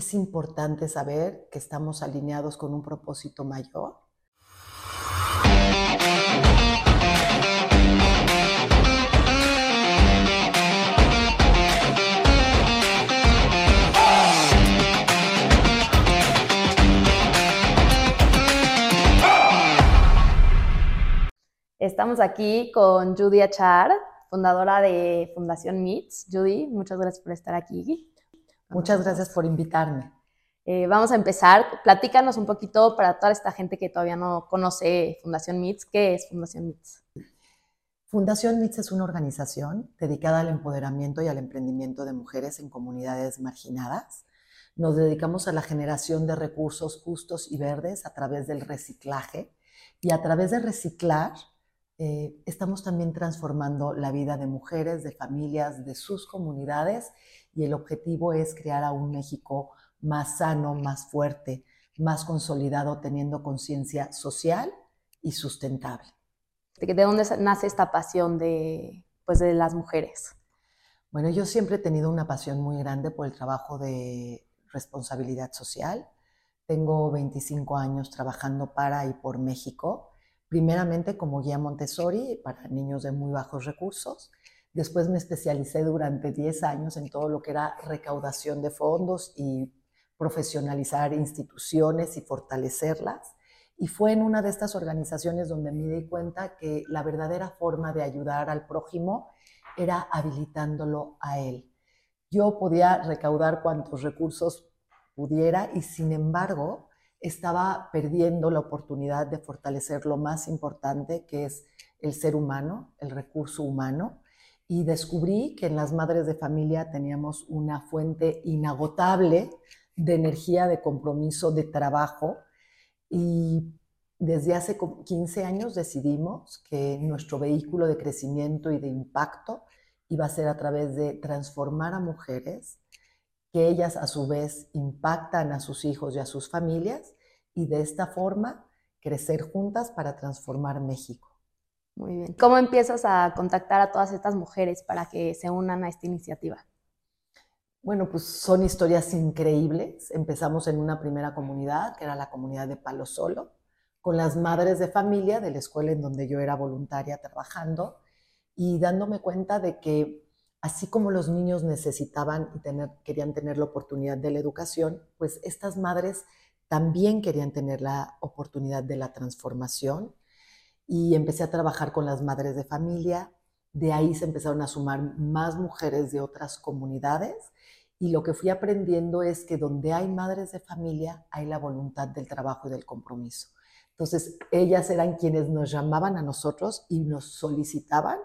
es importante saber que estamos alineados con un propósito mayor. Estamos aquí con Judy Achar, fundadora de Fundación MITS. Judy, muchas gracias por estar aquí. Muchas gracias por invitarme. Eh, vamos a empezar. Platícanos un poquito para toda esta gente que todavía no conoce Fundación MITS. ¿Qué es Fundación MITS? Fundación MITS es una organización dedicada al empoderamiento y al emprendimiento de mujeres en comunidades marginadas. Nos dedicamos a la generación de recursos justos y verdes a través del reciclaje y a través de reciclar eh, estamos también transformando la vida de mujeres, de familias, de sus comunidades y el objetivo es crear a un México más sano, más fuerte, más consolidado, teniendo conciencia social y sustentable. ¿De dónde nace esta pasión de, pues, de las mujeres? Bueno, yo siempre he tenido una pasión muy grande por el trabajo de responsabilidad social. Tengo 25 años trabajando para y por México, primeramente como guía Montessori para niños de muy bajos recursos Después me especialicé durante 10 años en todo lo que era recaudación de fondos y profesionalizar instituciones y fortalecerlas. Y fue en una de estas organizaciones donde me di cuenta que la verdadera forma de ayudar al prójimo era habilitándolo a él. Yo podía recaudar cuantos recursos pudiera y sin embargo estaba perdiendo la oportunidad de fortalecer lo más importante que es el ser humano, el recurso humano, y descubrí que en las madres de familia teníamos una fuente inagotable de energía, de compromiso, de trabajo. Y desde hace 15 años decidimos que nuestro vehículo de crecimiento y de impacto iba a ser a través de transformar a mujeres, que ellas a su vez impactan a sus hijos y a sus familias y de esta forma crecer juntas para transformar México. Muy bien. ¿Cómo empiezas a contactar a todas estas mujeres para que se unan a esta iniciativa? Bueno, pues son historias increíbles. Empezamos en una primera comunidad, que era la comunidad de Palo Solo, con las madres de familia de la escuela en donde yo era voluntaria trabajando y dándome cuenta de que así como los niños necesitaban y querían tener la oportunidad de la educación, pues estas madres también querían tener la oportunidad de la transformación y empecé a trabajar con las madres de familia. De ahí se empezaron a sumar más mujeres de otras comunidades y lo que fui aprendiendo es que donde hay madres de familia hay la voluntad del trabajo y del compromiso. Entonces, ellas eran quienes nos llamaban a nosotros y nos solicitaban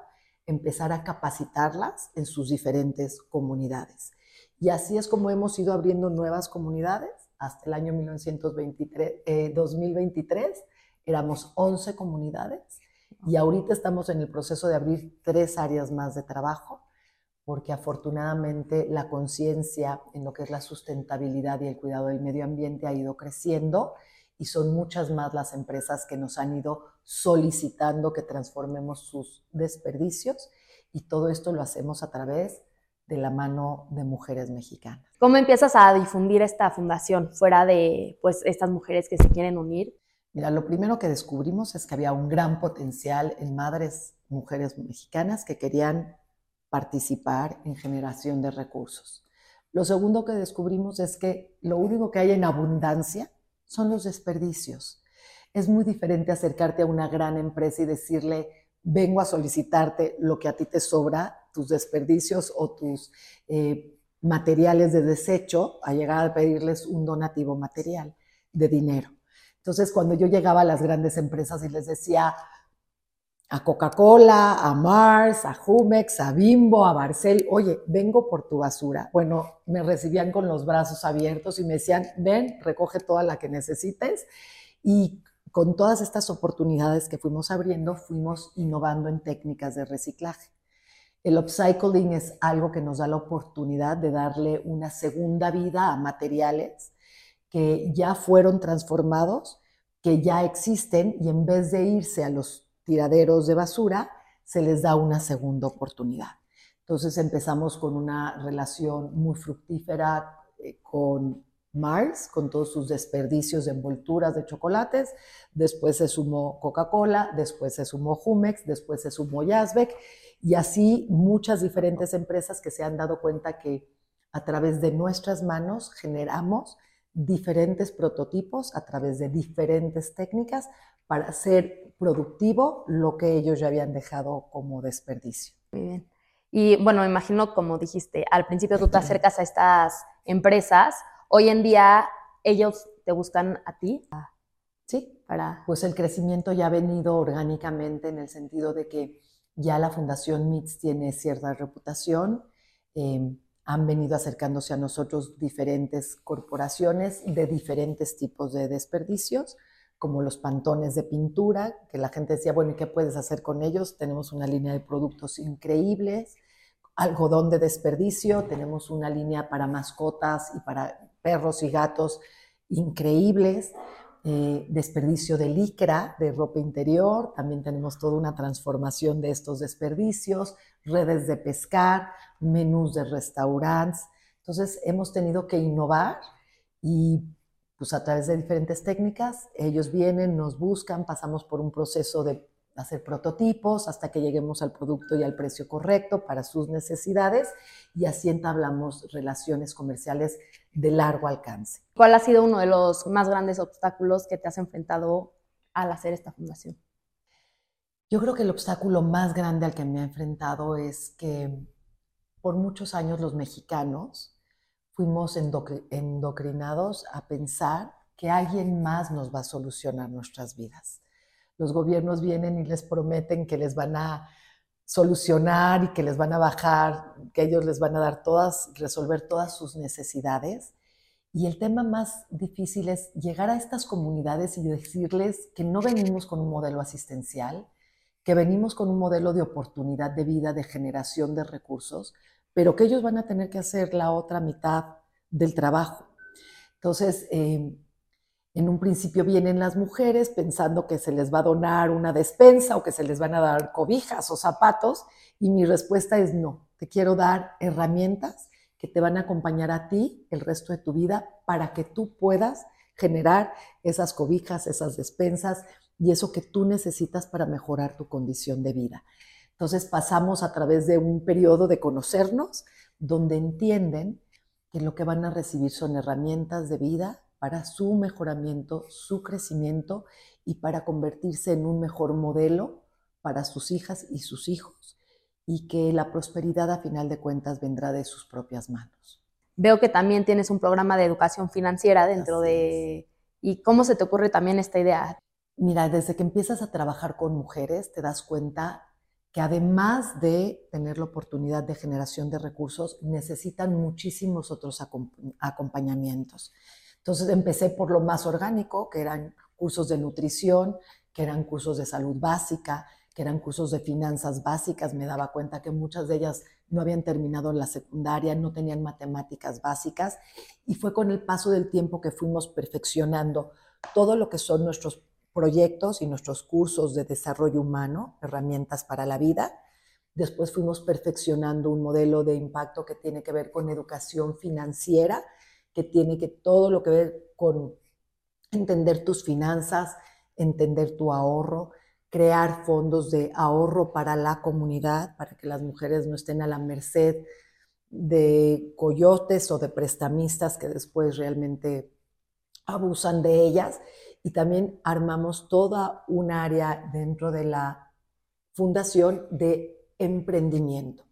empezar a capacitarlas en sus diferentes comunidades. Y así es como hemos ido abriendo nuevas comunidades hasta el año 1923, 2023 éramos 11 comunidades y ahorita estamos en el proceso de abrir tres áreas más de trabajo porque afortunadamente la conciencia en lo que es la sustentabilidad y el cuidado del medio ambiente ha ido creciendo y son muchas más las empresas que nos han ido solicitando que transformemos sus desperdicios y todo esto lo hacemos a través de la mano de mujeres mexicanas. ¿Cómo empiezas a difundir esta fundación fuera de pues estas mujeres que se quieren unir? Mira, lo primero que descubrimos es que había un gran potencial en madres, mujeres mexicanas que querían participar en generación de recursos. Lo segundo que descubrimos es que lo único que hay en abundancia son los desperdicios. Es muy diferente acercarte a una gran empresa y decirle, vengo a solicitarte lo que a ti te sobra, tus desperdicios o tus eh, materiales de desecho, a llegar a pedirles un donativo material de dinero. Entonces, cuando yo llegaba a las grandes empresas y les decía a Coca-Cola, a Mars, a Jumex, a Bimbo, a Barcel, oye, vengo por tu basura. Bueno, me recibían con los brazos abiertos y me decían, ven, recoge toda la que necesites. Y con todas estas oportunidades que fuimos abriendo, fuimos innovando en técnicas de reciclaje. El upcycling es algo que nos da la oportunidad de darle una segunda vida a materiales que ya fueron transformados, que ya existen y en vez de irse a los tiraderos de basura, se les da una segunda oportunidad. Entonces empezamos con una relación muy fructífera eh, con Mars, con todos sus desperdicios de envolturas de chocolates, después se sumó Coca-Cola, después se sumó Jumex, después se sumó Yazbek, y así muchas diferentes empresas que se han dado cuenta que a través de nuestras manos generamos diferentes prototipos a través de diferentes técnicas para hacer productivo lo que ellos ya habían dejado como desperdicio. Muy bien. Y bueno, me imagino, como dijiste, al principio tú te acercas a estas empresas Hoy en día ellos te buscan a ti. Sí, para... pues el crecimiento ya ha venido orgánicamente en el sentido de que ya la Fundación MITS tiene cierta reputación. Em, han venido acercándose a nosotros diferentes corporaciones de diferentes tipos de desperdicios, como los pantones de pintura, que la gente decía, bueno, ¿y qué puedes hacer con ellos? Tenemos una línea de productos increíbles, algodón de desperdicio, tenemos una línea para mascotas y para perros y gatos increíbles, eh, desperdicio de licra, de ropa interior, también tenemos toda una transformación de estos desperdicios, redes de pescar, menús de restaurantes. Entonces hemos tenido que innovar y pues a través de diferentes técnicas, ellos vienen, nos buscan, pasamos por un proceso de hacer prototipos hasta que lleguemos al producto y al precio correcto para sus necesidades y así entablamos relaciones comerciales de largo alcance. ¿Cuál ha sido uno de los más grandes obstáculos que te has enfrentado al hacer esta fundación? Yo creo que el obstáculo más grande al que me he enfrentado es que por muchos años los mexicanos fuimos endocrinados a pensar que alguien más nos va a solucionar nuestras vidas los gobiernos vienen y les prometen que les van a solucionar y que les van a bajar, que ellos les van a dar todas, resolver todas sus necesidades. Y el tema más difícil es llegar a estas comunidades y decirles que no venimos con un modelo asistencial, que venimos con un modelo de oportunidad de vida, de generación de recursos, pero que ellos van a tener que hacer la otra mitad del trabajo. Entonces, eh, en un principio vienen las mujeres pensando que se les va a donar una despensa o que se les van a dar cobijas o zapatos y mi respuesta es no, te quiero dar herramientas que te van a acompañar a ti el resto de tu vida para que tú puedas generar esas cobijas, esas despensas y eso que tú necesitas para mejorar tu condición de vida. Entonces pasamos a través de un periodo de conocernos donde entienden que lo que van a recibir son herramientas de vida para su mejoramiento, su crecimiento y para convertirse en un mejor modelo para sus hijas y sus hijos y que la prosperidad a final de cuentas vendrá de sus propias manos. Veo que también tienes un programa de educación financiera dentro de... ¿Y cómo se te ocurre también esta idea? Mira, desde que empiezas a trabajar con mujeres te das cuenta que además de tener la oportunidad de generación de recursos, necesitan muchísimos otros acompañamientos. Entonces empecé por lo más orgánico, que eran cursos de nutrición, que eran cursos de salud básica, que eran cursos de finanzas básicas. Me daba cuenta que muchas de ellas no habían terminado la secundaria, no tenían matemáticas básicas. Y fue con el paso del tiempo que fuimos perfeccionando todo lo que son nuestros proyectos y nuestros cursos de desarrollo humano, herramientas para la vida. Después fuimos perfeccionando un modelo de impacto que tiene que ver con educación financiera que tiene que todo lo que ver con entender tus finanzas, entender tu ahorro, crear fondos de ahorro para la comunidad, para que las mujeres no estén a la merced de coyotes o de prestamistas que después realmente abusan de ellas. Y también armamos toda un área dentro de la fundación de emprendimiento.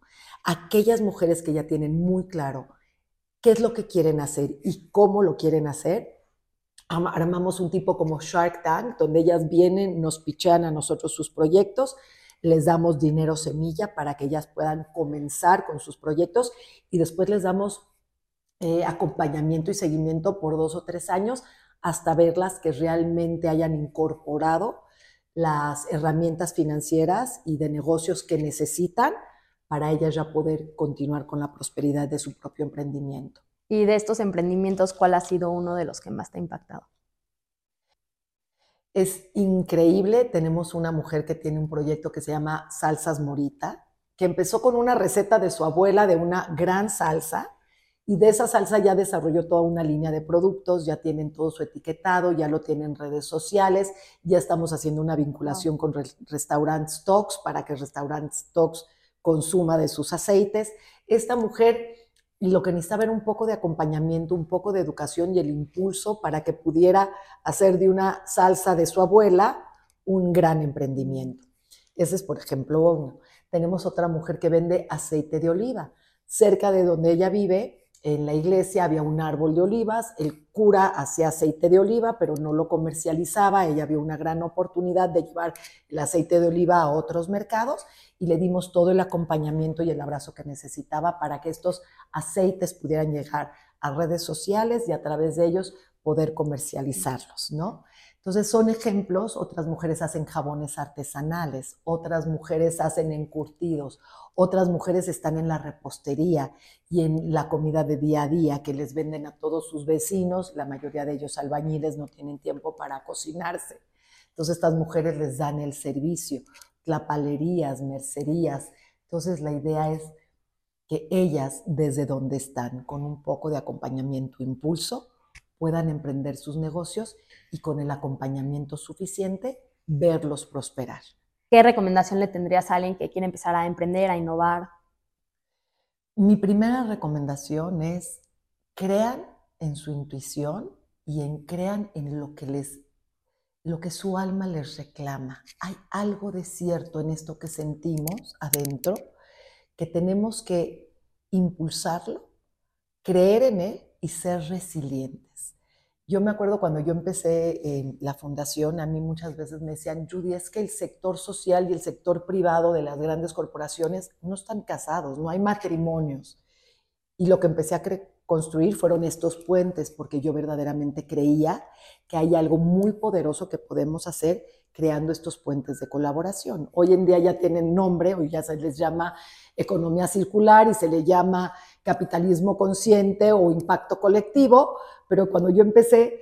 Aquellas mujeres que ya tienen muy claro qué es lo que quieren hacer y cómo lo quieren hacer. Armamos un tipo como Shark Tank, donde ellas vienen, nos pichean a nosotros sus proyectos, les damos dinero semilla para que ellas puedan comenzar con sus proyectos y después les damos eh, acompañamiento y seguimiento por dos o tres años hasta verlas que realmente hayan incorporado las herramientas financieras y de negocios que necesitan para ella ya poder continuar con la prosperidad de su propio emprendimiento. Y de estos emprendimientos, ¿cuál ha sido uno de los que más te ha impactado? Es increíble, tenemos una mujer que tiene un proyecto que se llama Salsas Morita, que empezó con una receta de su abuela de una gran salsa Y de esa salsa ya desarrolló toda una línea de productos, ya tienen todo su etiquetado, ya lo tienen en redes sociales, ya estamos haciendo una vinculación con Restaurant Stocks para que Restaurant Stocks consuma de sus aceites. Esta mujer lo que necesitaba era un poco de acompañamiento, un poco de educación y el impulso para que pudiera hacer de una salsa de su abuela un gran emprendimiento. Ese es, por ejemplo, uno. Tenemos otra mujer que vende aceite de oliva. Cerca de donde ella vive, en la iglesia había un árbol de olivas, el cura hacía aceite de oliva, pero no lo comercializaba, ella vio una gran oportunidad de llevar el aceite de oliva a otros mercados y le dimos todo el acompañamiento y el abrazo que necesitaba para que estos aceites pudieran llegar a redes sociales y a través de ellos poder comercializarlos, ¿no? Entonces son ejemplos, otras mujeres hacen jabones artesanales, otras mujeres hacen encurtidos, otras mujeres están en la repostería y en la comida de día a día que les venden a todos sus vecinos, la mayoría de ellos albañiles no tienen tiempo para cocinarse. Entonces estas mujeres les dan el servicio, tlapalerías, mercerías. Entonces la idea es que ellas desde donde están, con un poco de acompañamiento, impulso, puedan emprender sus negocios y con el acompañamiento suficiente verlos prosperar. ¿Qué recomendación le tendrías a alguien que quiere empezar a emprender, a innovar? Mi primera recomendación es crean en su intuición y en crean en lo que les lo que su alma les reclama. Hay algo de cierto en esto que sentimos adentro que tenemos que impulsarlo, creer en él y ser resilientes. Yo me acuerdo cuando yo empecé en la fundación, a mí muchas veces me decían, Judy, es que el sector social y el sector privado de las grandes corporaciones no están casados, no hay matrimonios. Y lo que empecé a construir fueron estos puentes, porque yo verdaderamente creía que hay algo muy poderoso que podemos hacer creando estos puentes de colaboración. Hoy en día ya tienen nombre, hoy ya se les llama economía circular y se le llama capitalismo consciente o impacto colectivo, pero cuando yo empecé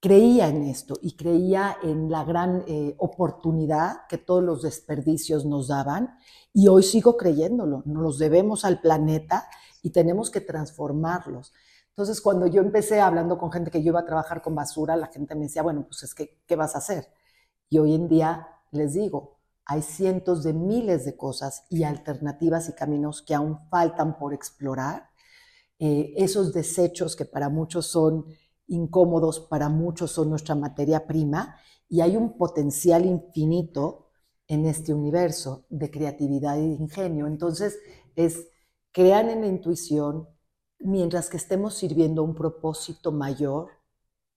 creía en esto y creía en la gran eh, oportunidad que todos los desperdicios nos daban y hoy sigo creyéndolo, nos los debemos al planeta y tenemos que transformarlos. Entonces, cuando yo empecé hablando con gente que yo iba a trabajar con basura, la gente me decía, bueno, pues es que, ¿qué vas a hacer? Y hoy en día les digo, hay cientos de miles de cosas y alternativas y caminos que aún faltan por explorar. Eh, esos desechos que para muchos son incómodos, para muchos son nuestra materia prima, y hay un potencial infinito en este universo de creatividad y ingenio. Entonces, es crean en la intuición, mientras que estemos sirviendo un propósito mayor,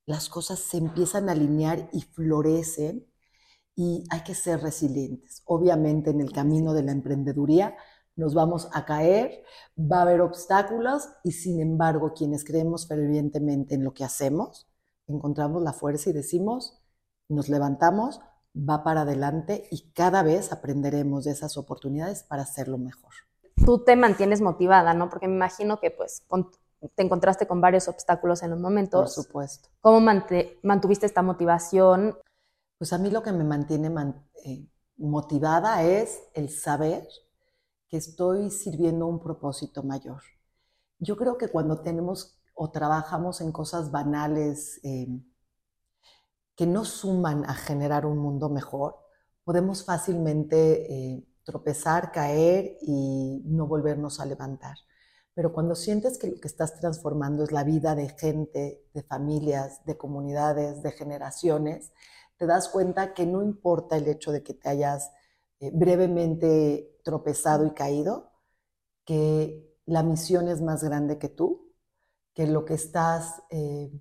las cosas se empiezan a alinear y florecen y hay que ser resilientes. Obviamente en el camino de la emprendeduría nos vamos a caer, va a haber obstáculos y sin embargo quienes creemos fervientemente en lo que hacemos, encontramos la fuerza y decimos, nos levantamos, va para adelante y cada vez aprenderemos de esas oportunidades para hacerlo mejor. Tú te mantienes motivada, ¿no? Porque me imagino que pues te encontraste con varios obstáculos en los momentos. Por supuesto. ¿Cómo mantuviste esta motivación? Pues a mí lo que me mantiene eh, motivada es el saber que estoy sirviendo un propósito mayor. Yo creo que cuando tenemos o trabajamos en cosas banales eh, que no suman a generar un mundo mejor, podemos fácilmente eh, tropezar, caer y no volvernos a levantar. Pero cuando sientes que lo que estás transformando es la vida de gente, de familias, de comunidades, de generaciones, te das cuenta que no importa el hecho de que te hayas eh, brevemente tropezado y caído, que la misión es más grande que tú, que lo que estás, eh,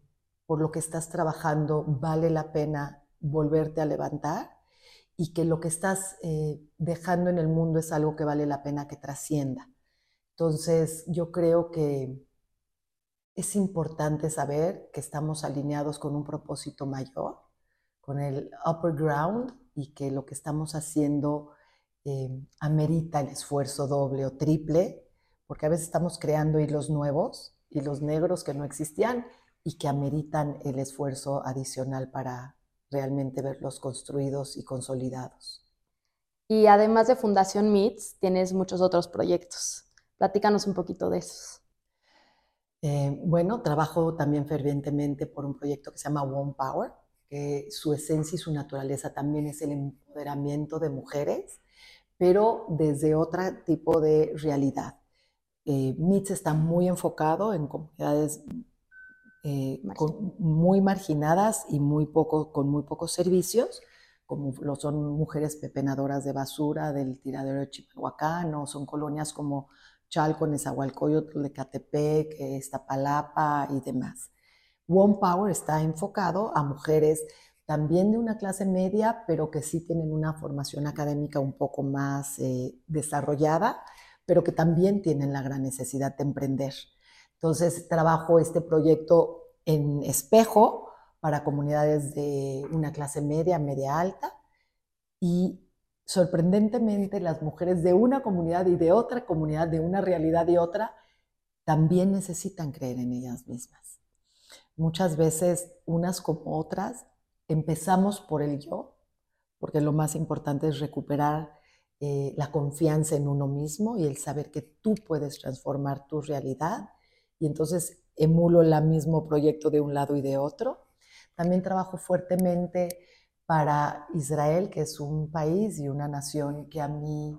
por lo que estás trabajando vale la pena volverte a levantar y que lo que estás eh, dejando en el mundo es algo que vale la pena que trascienda. Entonces, yo creo que es importante saber que estamos alineados con un propósito mayor con el upper ground y que lo que estamos haciendo eh, amerita el esfuerzo doble o triple, porque a veces estamos creando hilos nuevos, hilos negros que no existían y que ameritan el esfuerzo adicional para realmente verlos construidos y consolidados. Y además de Fundación MITS, tienes muchos otros proyectos. Platícanos un poquito de esos. Eh, bueno, trabajo también fervientemente por un proyecto que se llama One Power, que su esencia y su naturaleza también es el empoderamiento de mujeres, pero desde otro tipo de realidad. Eh, MITS está muy enfocado en comunidades eh, muy marginadas y muy poco, con muy pocos servicios, como lo son mujeres pepenadoras de basura del tiradero de Chimalhuacán, o son colonias como Chalco, Nezahualcóyotl, Ecatepec, Iztapalapa y demás. One Power está enfocado a mujeres también de una clase media, pero que sí tienen una formación académica un poco más eh, desarrollada, pero que también tienen la gran necesidad de emprender. Entonces, trabajo este proyecto en espejo para comunidades de una clase media, media alta, y sorprendentemente las mujeres de una comunidad y de otra comunidad, de una realidad y otra, también necesitan creer en ellas mismas. Muchas veces, unas como otras, empezamos por el yo, porque lo más importante es recuperar eh, la confianza en uno mismo y el saber que tú puedes transformar tu realidad. Y entonces emulo el mismo proyecto de un lado y de otro también trabajo fuertemente para Israel, que es un país y una nación que a mí,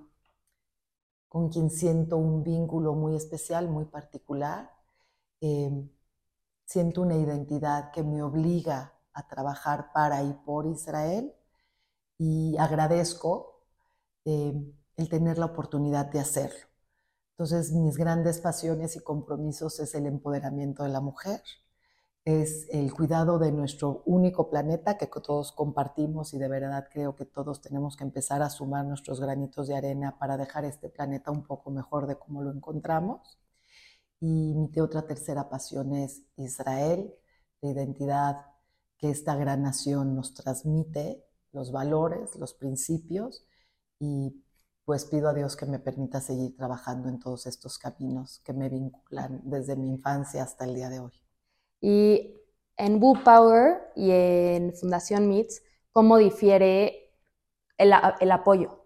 con quien siento un vínculo muy especial, muy particular. Em, siento una identidad que me obliga a trabajar para y por Israel y agradezco em, el tener la oportunidad de hacerlo. Entonces, mis grandes pasiones y compromisos es el empoderamiento de la mujer, es el cuidado de nuestro único planeta que todos compartimos y de verdad creo que todos tenemos que empezar a sumar nuestros granitos de arena para dejar este planeta un poco mejor de cómo lo encontramos. Y mi otra tercera pasión es Israel, la identidad que esta gran nación nos transmite, los valores, los principios y pues pido a Dios que me permita seguir trabajando en todos estos caminos que me vinculan desde mi infancia hasta el día de hoy. Y en Boo Power y en Fundación MITS, ¿cómo difiere el, apoyo?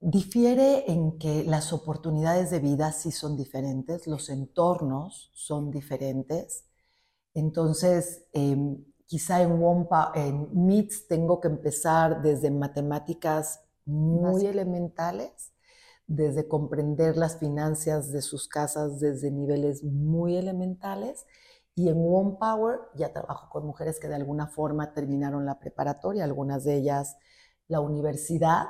Difiere en que las oportunidades de vida sí son diferentes, los entornos son diferentes. Entonces, em, quizá en, en MITS tengo que empezar desde matemáticas muy elementales desde comprender las finanzas de sus casas desde niveles muy elementales. Y en One Power ya trabajo con mujeres que de alguna forma terminaron la preparatoria, algunas de ellas la universidad.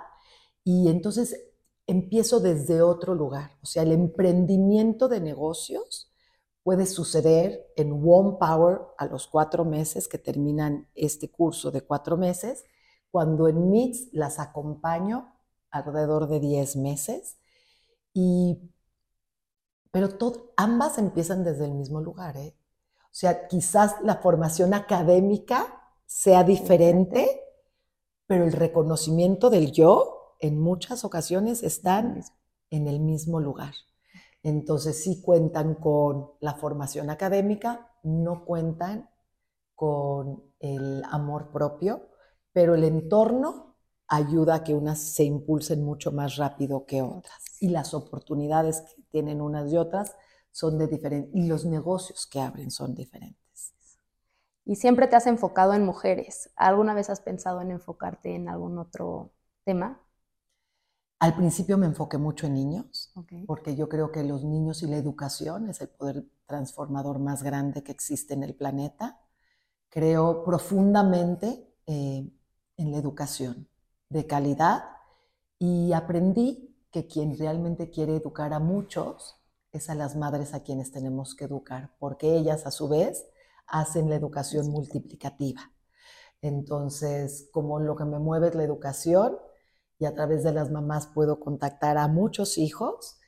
Y entonces empiezo desde otro lugar. O sea, el emprendimiento de negocios puede suceder en One Power a los cuatro meses que terminan este curso de cuatro meses, cuando en MITS las acompaño alrededor de 10 meses. Y, pero ambas empiezan desde el mismo lugar. ¿eh? O sea, quizás la formación académica sea diferente, pero el reconocimiento del yo en muchas ocasiones están en el mismo lugar. Entonces sí cuentan con la formación académica, no cuentan con el amor propio, pero el entorno ayuda a que unas se impulsen mucho más rápido que otras. Y las oportunidades que tienen unas y otras son de diferentes, y los negocios que abren son diferentes. Y siempre te has enfocado en mujeres. ¿Alguna vez has pensado en enfocarte en algún otro tema? Al principio me enfoqué mucho en niños, porque yo creo que los niños y la educación es el poder transformador más grande que existe en el planeta. Creo profundamente eh, en la educación de calidad y aprendí que quien realmente quiere educar a muchos es a las madres a quienes tenemos que educar, porque ellas a su vez hacen la educación multiplicativa. Entonces, como lo que me mueve es la educación y a través de las mamás puedo contactar a muchos hijos,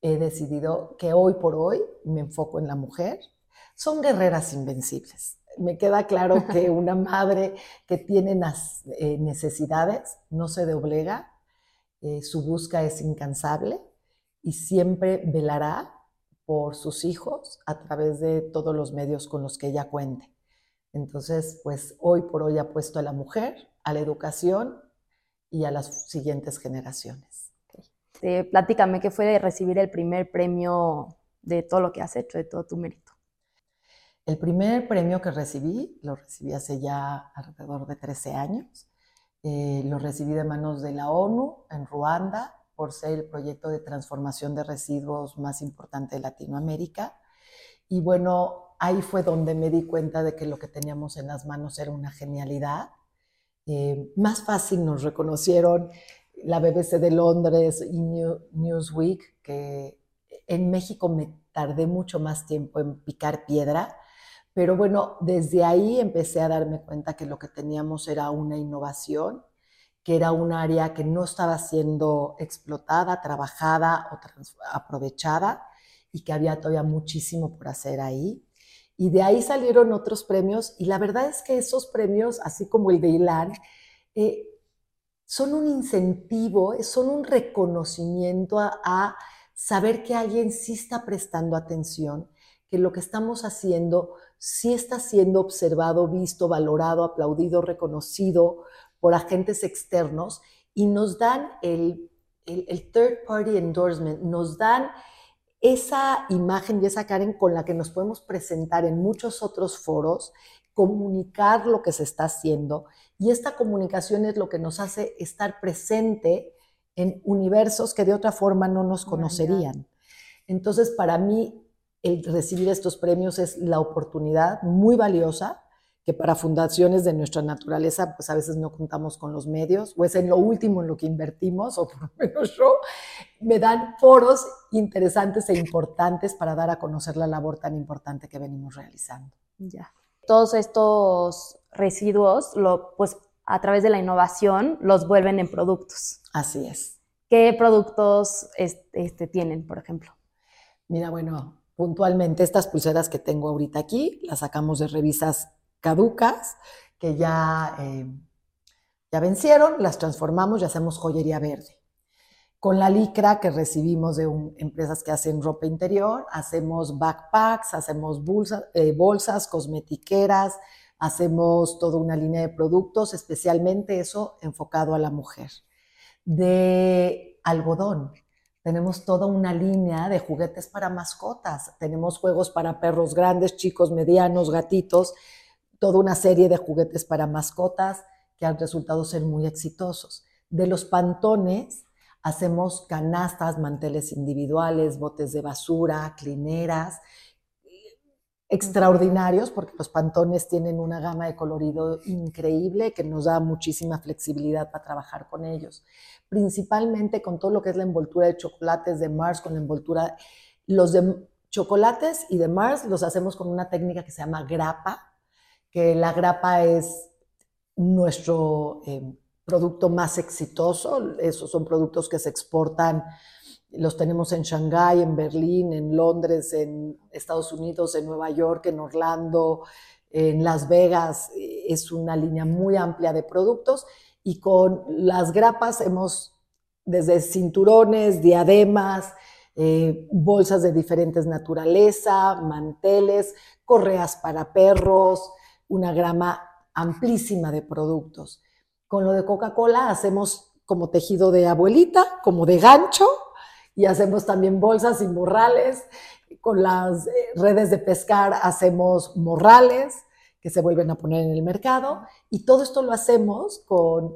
he decidido que hoy por hoy me enfoco en la mujer. Son guerreras invencibles me queda claro que una madre que tiene eh, necesidades no se doblega, eh, su busca es incansable y siempre velará por sus hijos a través de todos los medios con los que ella cuente. Entonces, pues hoy por hoy apuesto a la mujer, a la educación y a las siguientes generaciones. Okay. Eh, platícame qué fue de recibir el primer premio de todo lo que has hecho, de todo tu mérito. El primer premio que recibí, lo recibí hace ya alrededor de 13 años. Eh, lo recibí de manos de la ONU en Ruanda por ser el proyecto de transformación de residuos más importante de Latinoamérica. Y bueno, ahí fue donde me di cuenta de que lo que teníamos en las manos era una genialidad. Eh, más fácil nos reconocieron la BBC de Londres y Newsweek, que en México me tardé mucho más tiempo en picar piedra, pero bueno, desde ahí empecé a darme cuenta que lo que teníamos era una innovación, que era un área que no estaba siendo explotada, trabajada o aprovechada y que había todavía muchísimo por hacer ahí. Y de ahí salieron otros premios y la verdad es que esos premios, así como el de Ilan, eh, son un incentivo, son un reconocimiento a saber que alguien sí está prestando atención, que lo que estamos haciendo sí está siendo observado, visto, valorado, aplaudido, reconocido por agentes externos y nos dan el, el, third party endorsement, nos dan esa imagen y esa Karen con la que nos podemos presentar en muchos otros foros, comunicar lo que se está haciendo y esta comunicación es lo que nos hace estar presente en universos que de otra forma no nos conocerían. Entonces, para mí, el recibir estos premios es la oportunidad muy valiosa que para fundaciones de nuestra naturaleza, pues a veces no contamos con los medios, o es en lo último en lo que invertimos, o por lo menos yo, me dan foros interesantes e importantes para dar a conocer la labor tan importante que venimos realizando. Ya. Todos estos residuos, lo, pues a través de la innovación, los vuelven en productos. Así es. ¿Qué productos este, tienen, por ejemplo? Mira, bueno, puntualmente estas pulseras que tengo ahorita aquí, las sacamos de revistas caducas que ya, eh, ya vencieron, las transformamos y hacemos joyería verde. Con la licra que recibimos de empresas que hacen ropa interior, hacemos backpacks, hacemos bolsas, eh, bolsas cosmetiqueras, hacemos toda una línea de productos, especialmente eso enfocado a la mujer. De algodón, tenemos toda una línea de juguetes para mascotas. Tenemos juegos para perros grandes, chicos, medianos, gatitos, toda una serie de juguetes para mascotas que han resultado ser muy exitosos. De los pantones hacemos canastas, manteles individuales, botes de basura, clineras, extraordinarios porque los pantones tienen una gama de colorido increíble que nos da muchísima flexibilidad para trabajar con ellos. Principalmente con todo lo que es la envoltura de chocolates de Mars, con la envoltura, los de chocolates y de Mars los hacemos con una técnica que se llama grapa, que la grapa es nuestro eh, producto más exitoso. Esos son productos que se exportan los tenemos en Shanghái, en Berlín, en Londres, en Estados Unidos, en Nueva York, en Orlando, en Las Vegas. Es una línea muy amplia de productos y con las grapas hemos desde cinturones, diademas, eh, bolsas de diferentes naturaleza, manteles, correas para perros, una grama amplísima de productos. Con lo de Coca-Cola hacemos como tejido de abuelita, como de gancho, y hacemos también bolsas y morrales. Con las eh, redes de pescar hacemos morrales que se vuelven a poner en el mercado y todo esto lo hacemos con,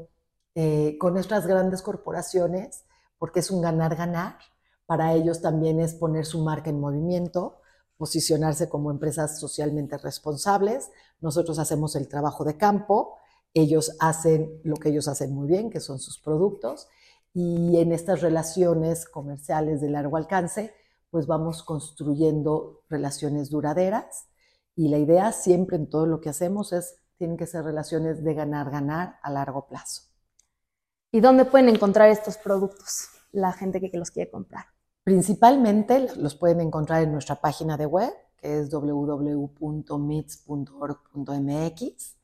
eh, con nuestras grandes corporaciones porque es un ganar-ganar. Para ellos también es poner su marca en movimiento, posicionarse como empresas socialmente responsables. Nosotros hacemos el trabajo de campo, ellos hacen lo que ellos hacen muy bien, que son sus productos, y en estas relaciones comerciales de largo alcance, pues vamos construyendo relaciones duraderas y la idea siempre en todo lo que hacemos es, tienen que ser relaciones de ganar-ganar a largo plazo. ¿Y dónde pueden encontrar estos productos la gente que, que los quiere comprar? Principalmente los pueden encontrar en nuestra página de web, que es www.mits.org.mx.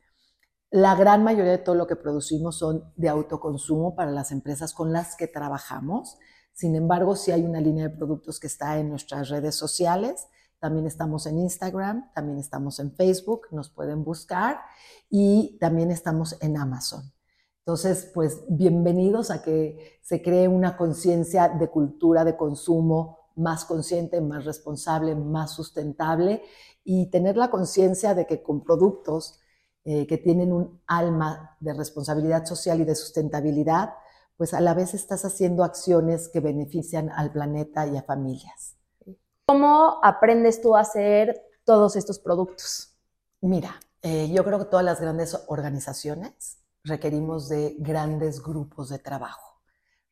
La gran mayoría de todo lo que producimos son de autoconsumo para las empresas con las que trabajamos. Sin embargo, si hay una línea de productos que está en nuestras redes sociales. También estamos en Instagram, también estamos en Facebook, nos pueden buscar y también estamos en Amazon. Entonces, pues bienvenidos a que se cree una conciencia de cultura de consumo más consciente, más responsable, más sustentable y tener la conciencia de que con productos eh, que tienen un alma de responsabilidad social y de sustentabilidad, pues a la vez estás haciendo acciones que benefician al planeta y a familias. ¿Cómo aprendes tú a hacer todos estos productos? Mira, eh, yo creo que todas las grandes organizaciones requerimos de grandes grupos de trabajo.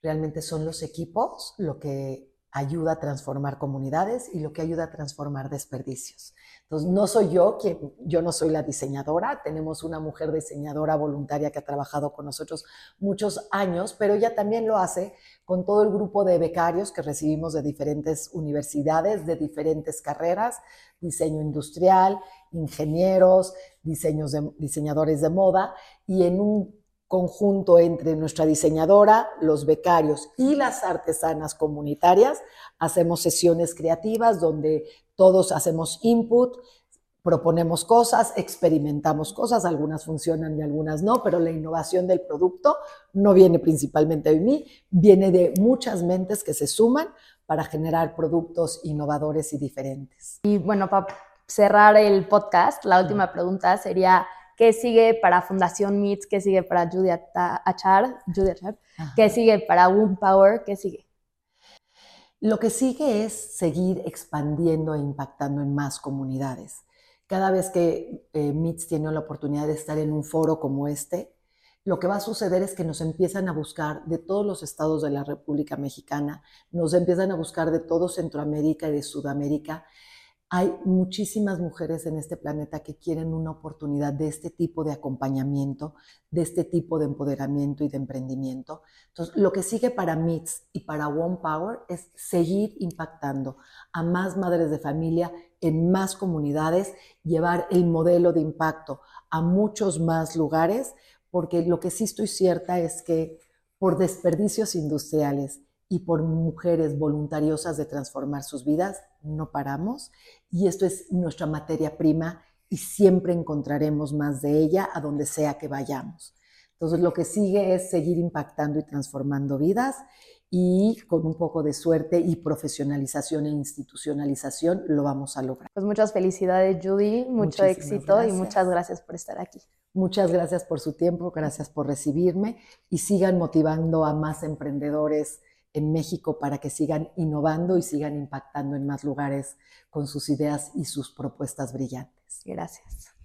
Realmente son los equipos lo que ayuda a transformar comunidades y lo que ayuda a transformar desperdicios. Entonces, no soy yo quien, yo no soy la diseñadora, tenemos una mujer diseñadora voluntaria que ha trabajado con nosotros muchos años, pero ella también lo hace con todo el grupo de becarios que recibimos de diferentes universidades, de diferentes carreras, diseño industrial, ingenieros, diseñadores de moda, y en un conjunto entre nuestra diseñadora, los becarios y las artesanas comunitarias. Hacemos sesiones creativas donde todos hacemos input, proponemos cosas, experimentamos cosas, algunas funcionan y algunas no, pero la innovación del producto no viene principalmente de mí, viene de muchas mentes que se suman para generar productos innovadores y diferentes. Y bueno, para cerrar el podcast, la última pregunta sería, ¿Qué sigue para Fundación MITS? ¿Qué sigue para Judy Achar? Judy Achar ¿Qué sigue para Womb Power? ¿Qué sigue? Lo que sigue es seguir expandiendo e impactando en más comunidades. Cada vez que eh, MITS tiene la oportunidad de estar en un foro como este, lo que va a suceder es que nos empiezan a buscar de todos los estados de la República Mexicana, nos empiezan a buscar de todo Centroamérica y de Sudamérica hay muchísimas mujeres en este planeta que quieren una oportunidad de este tipo de acompañamiento, de este tipo de empoderamiento y de emprendimiento. Entonces, lo que sigue para MITS y para One Power es seguir impactando a más madres de familia en más comunidades, llevar el modelo de impacto a muchos más lugares, porque lo que sí estoy cierta es que por desperdicios industriales y por mujeres voluntariosas de transformar sus vidas, no paramos y esto es nuestra materia prima y siempre encontraremos más de ella a donde sea que vayamos. Entonces lo que sigue es seguir impactando y transformando vidas y con un poco de suerte y profesionalización e institucionalización lo vamos a lograr. Pues muchas felicidades Judy, mucho éxito y muchas gracias por estar aquí. Muchas gracias por su tiempo, gracias por recibirme y sigan motivando a más emprendedores en México para que sigan innovando y sigan impactando en más lugares con sus ideas y sus propuestas brillantes. Gracias.